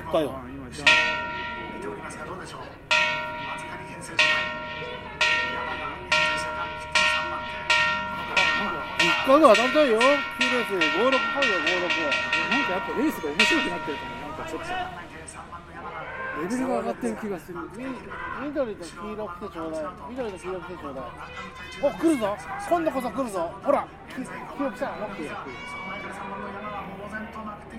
ったよ。あ今じゃ見ておりますがどうでしょう。松狩編成時代山田編成者が3番手一回が当たりたいよ9レース56買うよあなんかやっぱレースが面白くなってるかもなんかちょっとレベルが上がってる気がする。56緑と黄色来てちょうだい。緑と黄色来てちょうだい。お来るぞ。今度こそ来るぞ。ほら。黄黄色来たロック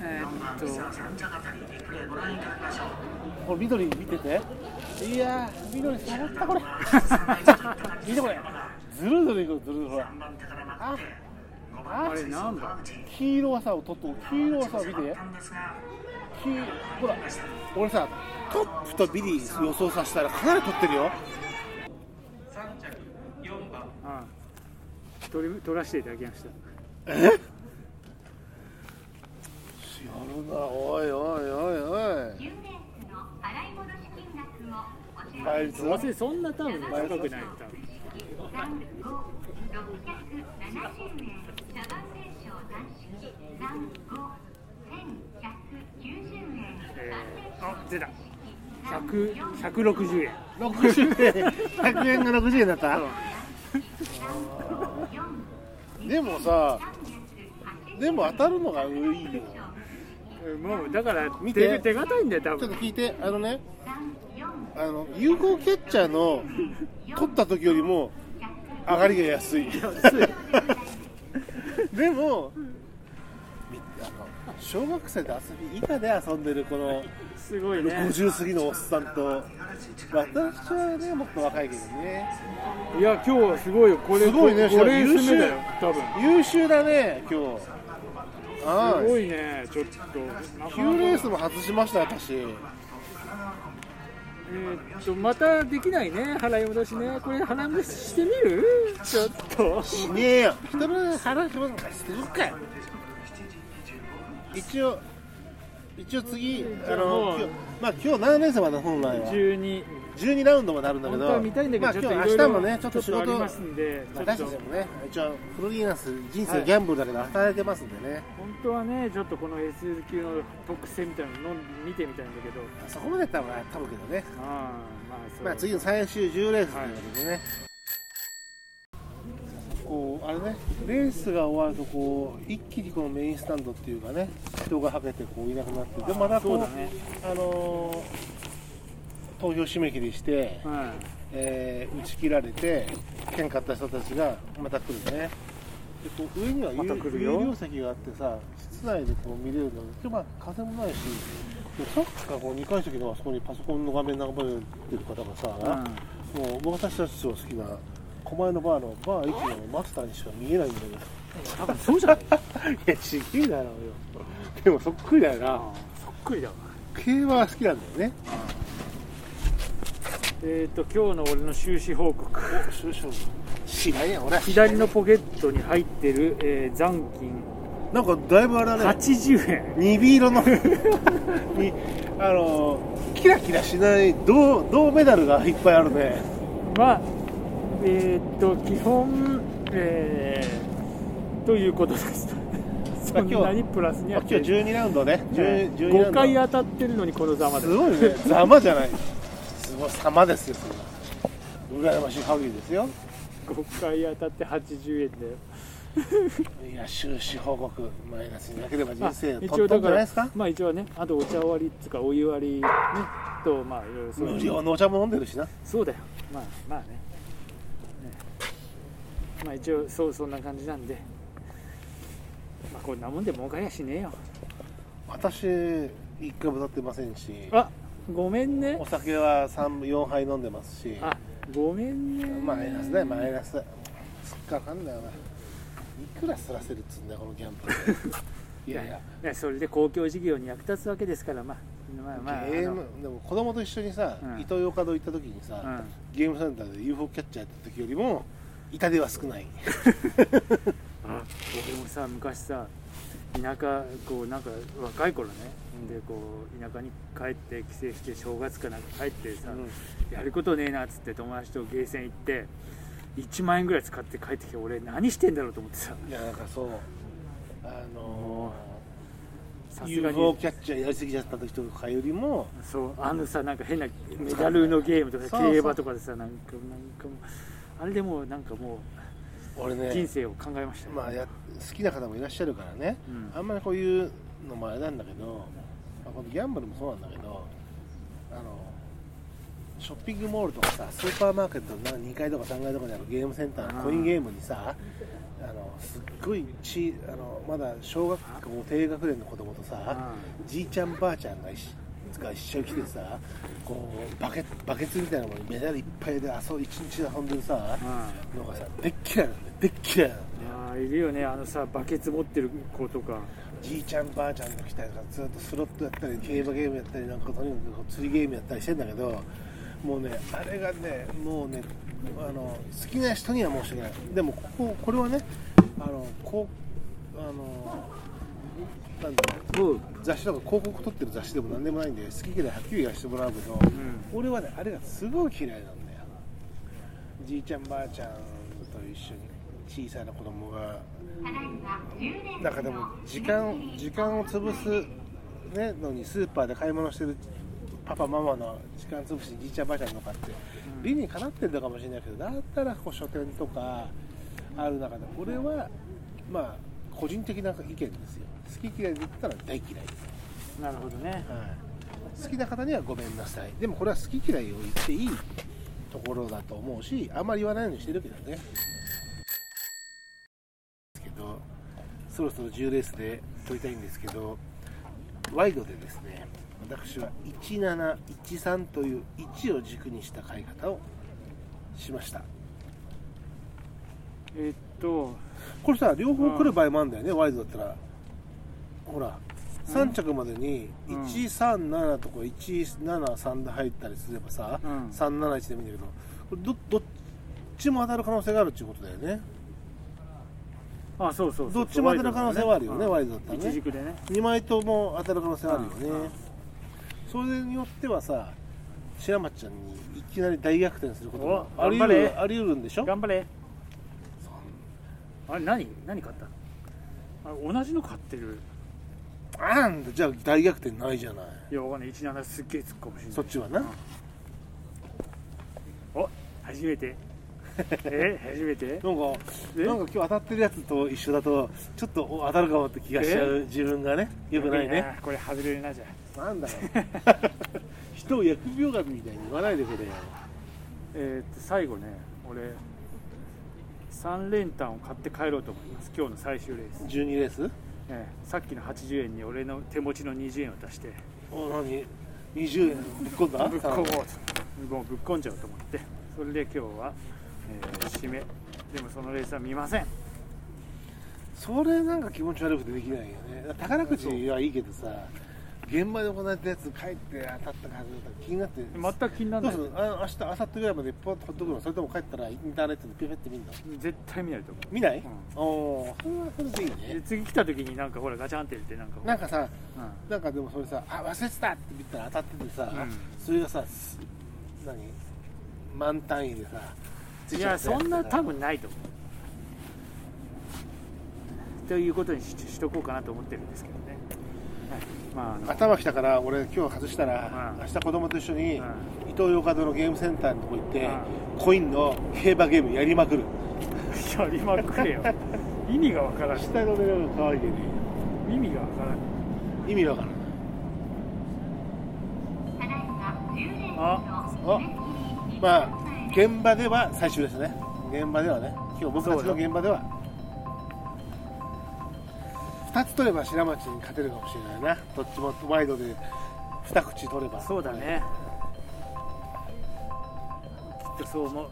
えー、っと。これ緑見てて。いやー緑触ったこれ。見てこれ。ずるずるいくずるずるほら。あああれ何番黄色はさとっと黄色はさ見て。黄ほら俺さトップとビリ予想させたらかなり取ってるよ。あ取り取らせていただきました。え？やるなおいおいおいおい。10年の払い戻し金額をお支払い倍率どうせそんな多分高くない。多分3、5、670円。茶番名称断式3、5、1190円。えー、あ出た。100 160円。60円。100円が60円だった？でもさでも当たるのがいいよもうだから見て。手手堅いんだよ多分。ちょっと聞いてあのねあの有効キャッチャーの取った時よりも上がりが安い。でも小学生で遊び以下で遊んでるこのすごいね。50過ぎのおっさんと私はねもっと若いけどね。いや今日はすごいよ。これすごいね5レー優秀だよ多分。優秀だね今日すごいねちょっと。なかなか9レースも外しました私。えーっとまたできないね払い戻しね。これ払い戻ししてみる？ちょっと。しねえよ人の話なんかしてるかよ。一応一応次あの今日まあ今日7連戦まで本来は12 12ラウンドまであるんだけど本当は見たいんだけど、まあちょっと今日明日もねちょっと仕事ありますんでちょっと。私たちもね一応フロリーナス人はい生ギャンブルだけど働いてますんでね、本当はねちょっとこの S 級の特性みたいなのを見てみたいんだけど。そこまでやったら多分けどね。ああまあまあ次の最終10レースということでね、こうあれねレースが終わるとこう一気にこのメインスタンドっていうかね人がはけてこういなくなってでまたこうね。あのー投票締め切りして、はえー打ち切られて券買った人たちがまた来るね。でこう上には有有料席があってさ室内でこう見れるの。でまあ風もないしでさっきからこう2階席のあそこにパソコンの画面眺めてる方がさ、い、うん。もう私たちの好きな狛江のバーのバー駅のマスターにしか見えないんだけど。多分そうじゃない？いやちげえだろうよでもそっくりだよな。そっくりだわ。競馬は好きなんだよね。えっ、と今日の俺の収支報告。少々知らんやん俺。左のポケットに入ってる、えー残金。なんかだいぶあれだね。80円。ニビ色の。にあのキラキラしない銅銅メダルがいっぱいあるね。まあえっ、と基本えー、ということです。そんなにプラスには今日12ラウンドね。ね。10 12ラウ5ンド。回当たってるのにこのざまで。すすごいね。ざまじゃない。すごい様ですよそれは。羨ましい限りですよ。5回当たって80円だよ。いや収支報告マイナスになければ人あ生一トントンじ応だからゃないですか？まあ一応ねあとお茶割りっつうかお湯割りねとまあいろいろ無料のお茶も飲んでるしな。そうだよ。まあまあねねまあ一応そうそんな感じなんで。まあこんなもんで儲かりやしねえよ。私一回も歌ってませんし。あごめんね。お酒は34杯飲んでますし。あごめんね。マイナスだよマイナス。すっかかんだよな。いくらすらせるっつうんだよこのギャンブル いや。いやいやそれで公共事業に役立つわけですからまあまあまあゲームでも子供と一緒にさ、うん。イトーヨーカドー行った時にさ、あのゲームセンターで UFO キャッチャーやった時よりも痛手は少ない。あ俺もさ昔さ田舎こうなんか若い頃ね、でこう田舎に帰って帰省して正月かなんか帰ってさ、やることねえなっつって友達とゲーセン行って1万円ぐらい使って帰ってきて俺何してんだろうと思ってさ。いやなんかそう。あのさー、すがに。UFO キャッチャーやりすぎちゃった時とかよりもそうあのさなんか変なメダルのゲームとか競馬とかでさなんかなんかもうあれでもうなんかも俺う人ね生を考えましたよ、まあや好きな方もいらっしゃるからね、うん。あんまりこういうのもあれなんだけど、まあ、このギャンブルもそうなんだけどあのショッピングモールとかさスーパーマーケットの2階とか3階とかにあるゲームセンターのコインゲームにさあのすっごいちあのまだ小学校低学年の子供とさじいちゃんばあちゃんが一が一緒に来てさこうバケバケツみたいなものにメダルいっぱいで遊一日遊んでるさうん。のがさでっ嫌いなんだよでっ嫌いなんだよいるよね。あのさバケツ持ってる子とか。じいちゃんばあちゃんと来たりとかずっとスロットやったり競馬ゲームやったりなんかとにかく釣りゲームやったりしてんだけどもうねあれがねもうねあの好きな人には申し訳ない。でもこここれはねあのこうあのなんだろう雑誌とか広告撮ってる雑誌でも何でもないんで好き嫌いはっきり言わせてもらうけど、俺はねあれがすごい嫌いなんだよ。じいちゃんばあちゃんと一緒に小さな子供がただいま10年なんかでも時間時間を潰す、ね、のにスーパーで買い物してるパパママの時間潰しにじいちゃんばあちゃんのかって理にかなってるのかもしれないけどだったらこう書店とかある中で俺はまあ個人的な意見ですよ。好き嫌いで言ったら大嫌いです、なるほどね。はい、好きな方にはごめんなさい。でもこれは好き嫌いを言っていいところだと思うしあんまり言わないようにしてるけどね。ですけどそろそろ10レースで取りたいんですけどワイドでですね私は1713という1を軸にした買い方をしました。えっと。これさ両方来る場合もあるんだよね、ワイドだったら。ほら3着までにうん。137とか173で入ったりすればさ、うん。371でもいいんだけどこれどどっちも当たる可能性があるっていうことだよね。あそうそうそうどっちも当たる可能性はあるよねうんワイドだったらね。一軸でね。2枚とも当たる可能性あるよね、うん。それによってはさ白松ちゃんにいきなり大逆転することもあり得るんでしょ？頑張れあれ何何買ったあれ同じの買ってる。あんだじゃあ大逆転ないじゃない。いやわかんない。17すっげえつくかもし。れないそっちはな、お初めて。え初めて？なんかえ？なんか今日当たってるやつと一緒だとちょっとお当たるかもって気がしちゃう自分がねよくないね。これ外れるなじゃあ。なんだよ。人を疫病神みたいに言わないでくれよ。えーっと最後ね俺3連単を買って帰ろうと思います。今日の最終レース、12レース？ええ。さっきの80円に俺の手持ちの20円を出して。お何？20円？ぶっ込んだ？ぶっ込もうと。もうぶっ込んじゃおうと思って。それで今日は、えー締め。でもそのレースは見ません。それなんか気持ち悪くてできないよね。宝くじはいいけどさ現場で行ったやつ帰って当たったか外れたか気になって全く気にならない。どうするあ明日明後日ぐらいまでポッとほっとくのそれとも帰ったらインターネットでピュピュって見るの。絶対見ないと思う。見ない、うおおそれはそれでいいね。で次来た時になんかほらガチャンって入れてなんかなんかさうなんかでもそれさあ忘れてたって見たら当たっててさ、うん。それがさす何？満単位でさん、いやそんな多分分ないと思う。ということにししとこうかなと思ってるんですけどまあ頭きたから俺今日外したら、うん明日子供と一緒に、うん伊東洋華堂のゲームセンターのとこ行って、うコインの競馬ゲームやりまくる。やりまくれよ。意味がわからん。下の目が可愛いけど意味がわからん。意味わからないただいま10連あ。あ。まあ現場では最終ですね。現場ではね。今日僕たちの現場では2つ取れば白町に勝てるかもしれないな。どっちもワイドで2口取れば。そうだね。きっとそう思う。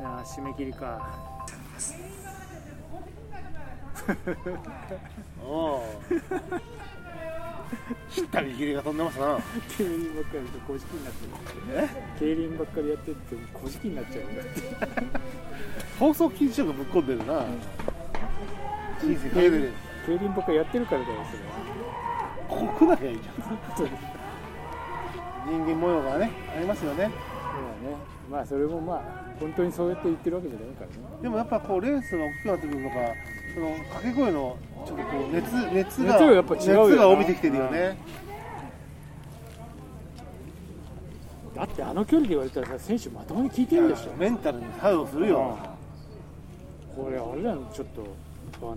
いやー締め切りか。おう。知った激励が飛んでますな。競輪ばっかりやると小じきになってる。え？競輪ばっかりやってって小じきになっちゃうんだって放送禁止用がぶっ込んでるな。人生かけてる競輪かりやってるからだよそれはここなきゃいいじゃん。そう人間模様がねありますよね。ねまあそれもまあ本当にそうやって言ってるわけじゃないからね。でもやっぱこうレースが大きくなってくるのかその掛け声のちょっとこう熱熱が熱がやっぱ違う熱が帯びてきてるよね。だってあの距離で言われたらさ選手まともに聞いてるでしょ。メンタルに作用するよ。これあれだよちょっとあの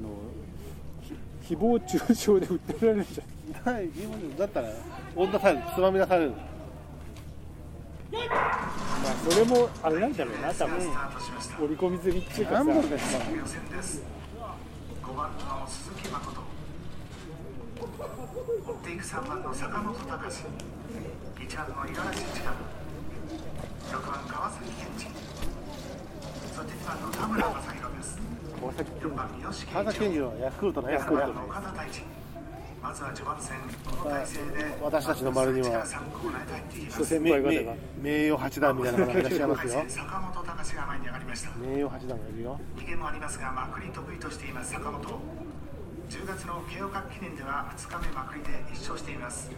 ひ誹謗中傷で訴えられるじゃんはい自分だったら女されるつまみ出される。まあそれもあれなんだろうな多分。織り込み済みっていうかさ。何本か予選です5番の鈴木誠。追っていく3番の坂本隆。1番の五十嵐千佳6番川崎健二。そして2番の田村正崎君4番三好川崎健次郎ヤクルトのヤクルト3番の岡田大地まずは序盤戦この体勢で私たちの周りには3コーナーへと入っていきます諸先名名誉八段みたいな方がいらっしゃいますよ。坂本隆が前に上がりました名誉八段がいるよ。逃げもありますがまくり得意としています坂本。10月の慶応学記念では2日目まくりで1勝しています。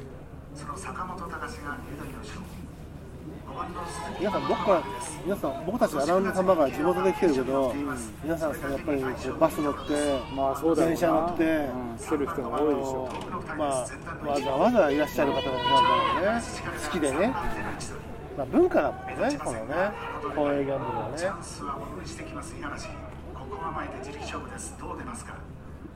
その坂本隆が有利の後ろ5番の鈴木皆さん僕から皆さん僕たちアナウンサー様が地元で来てるけど皆さんさやっぱりこうバス乗ってまあそうだ電車乗ってうん、してる人が多いでしょまあわざわざいらっしゃる方がなんだろうね。好きでね、まあ、文化だもんねこのね。公営ギャンブルはね。ここは前で自力勝負です。どう出ますか？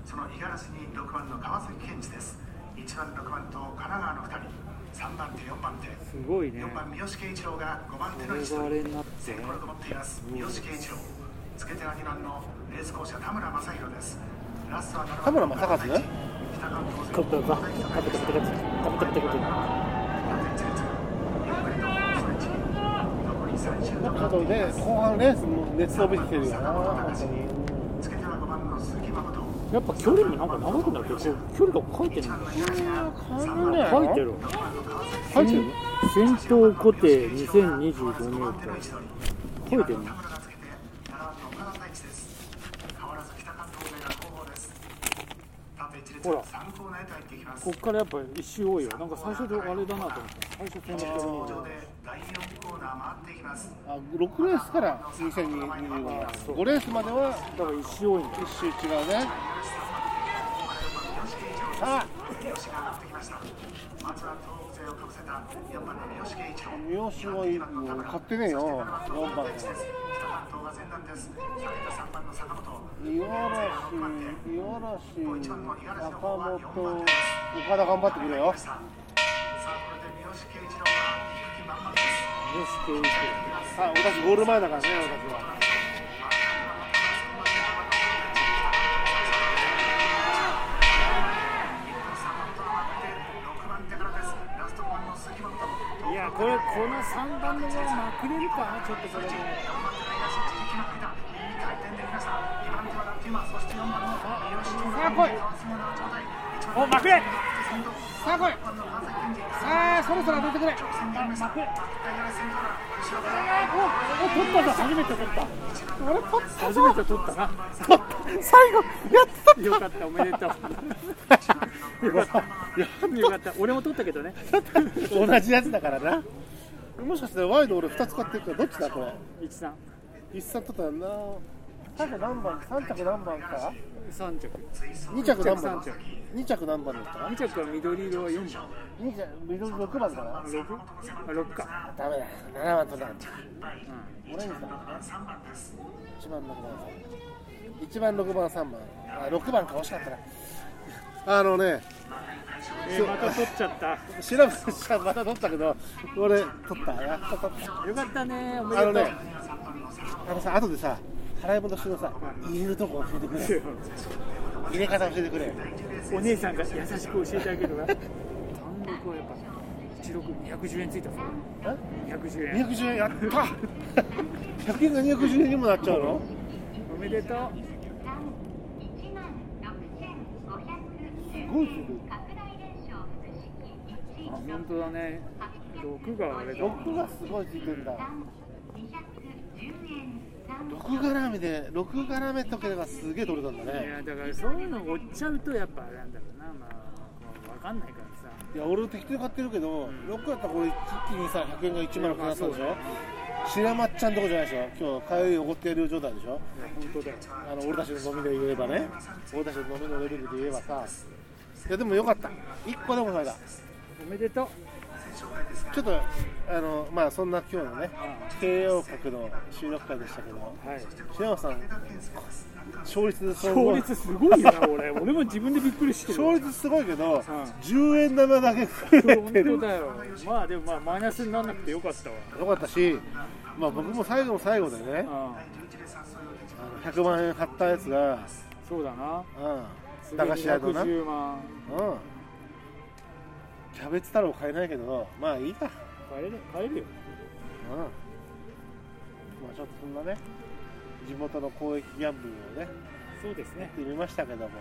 その五十嵐に6番の川崎健二です。1番6番と神奈川の2人3番手4番手。すごいね。4番三好圭一郎が5番手の位置取りれになって先行力持っています三好圭一郎つけては2番のレース校舎田村正宏です。ラストは7番田村正和？ね北関東カップがカップカップカップカップカップカップカップ残り30ちょっとね後半レースも熱を帯びてきてるよな本当につけては5番の鈴木誠やっぱ距離もなんか長くなるけど距離が書いてるんだよ書いてる書いてる先頭固定2025メートル書いてるほらこっからやっぱ一周多いよなんか最初であれだなと思った最初そんな距離あ6レースから2025年5レースまではだから一周多いんだ。よ一周違うね。さあ三好はいいよ買ってねえよ4番。五十嵐五十嵐坂本岡田頑張ってくれよよし圭一あ私ゴール前だからね私はいやこれこの3番のまままくれるかちょっとこれもさあ来いおまくれさあ来いさあそろそろ当ててくれ。あまくれお取ったぞ初めて取った。俺取った。初めて取ったな最後やった。よかったおめでとうよかった。よかった。俺も取ったけどね。同じやつだからな。もしかしてワイド俺2つ買ってるからどっちだこれ？一三一冊取ったらな。最後何番？3着何番か？三着。2着何番？三着2着何番だった二着は緑色は四番。2着緑6番かな？六？あ六か。ダメだ7番取らなかったうオレンジだ。1番6番1番6番。3番あ6番か惜しかったな。あのねんえーまた取っちゃった。調べたまた取ったけど俺取った。やっと取った。よかったね。おめでとう。あのねあのさ後でさ払い戻しのさ入れるとこ教えてくれ。入れ方教えてくれお姉さんが優しく教えてあげるわ。単独はやっぱ一六二百十円ついたぞ。二百十円。210円やった。100円が210円にもなっちゃうの？おめでとう。1万6500すごいする拡大連勝復本当だね。6があれだ。6がすごいついてんだ。210円6絡みで6絡めとけがすげえ取れたんだいねやだからそういうの追っちゃうとやっぱなんだろうなまあ分かんないからさ。いや俺適当に買ってるけど、6だったらこれ一気にさ100円が1万くなったでしょ。白松ちゃんとこじゃないでしょ。今日帰りおごってやる状態でしょ。いや本当だよあの俺たちの飲みで言えばね。俺たちの飲みのレベルで言えばさ。いやでもよかった。1個でも買えたおめでとうちょっとあのまあそんな今日のね慶応閣の収録会でしたけどはい。白山さん勝率そ勝率すごいよな俺。俺も自分でびっくりして勝率すごいけど、10円玉だけ増えだよ。まあでもまあマイナスにならなくてよかったわ。よかったし、まあ、僕も最後の最後でねうん。あの100万円買ったやつが、そうだな。うん、駄菓子屋のな、うん、110万キャベツ太郎買えないけどまあいいか、買える買えるよ。うん。まあ、ちょっとそんなね地元の公益ギャンブルをねそうですね。やってみましたけども。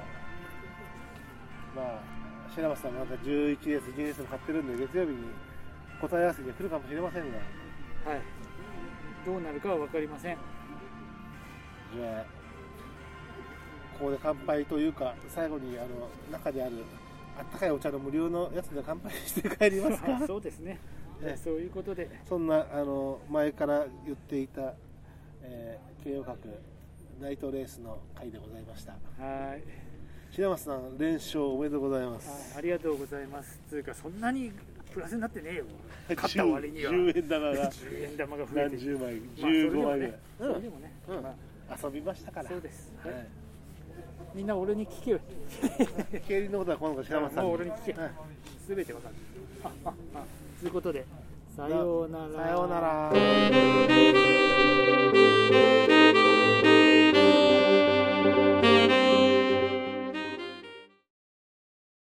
まあ白松さんまた11レース12レースも買ってるんで月曜日に答え合わせに来るかもしれませんが。はい。どうなるかは分かりません。じゃあここで乾杯というか最後にあの中であるあったかいお茶の無料のやつで乾杯して帰りますか？そうですね。ねそういうことで。そんなあの前から言っていた、えー、慶応閣ナイトレースの回でございました。はい。白松さん連勝おめでとうございます。あありがとうございます。つうかそんなにプラスになってねえよ。勝った割には。10, 円玉が 10円玉が増えて。何十枚まあ15枚ぐらい、それでもね。それでもね。うん。ま遊びましたから。そうです。はいみんな俺に聞けよ。競輪のことは今度白松さん。もう俺に聞け、はい、全てわかる。ということでさようなら。さようなら。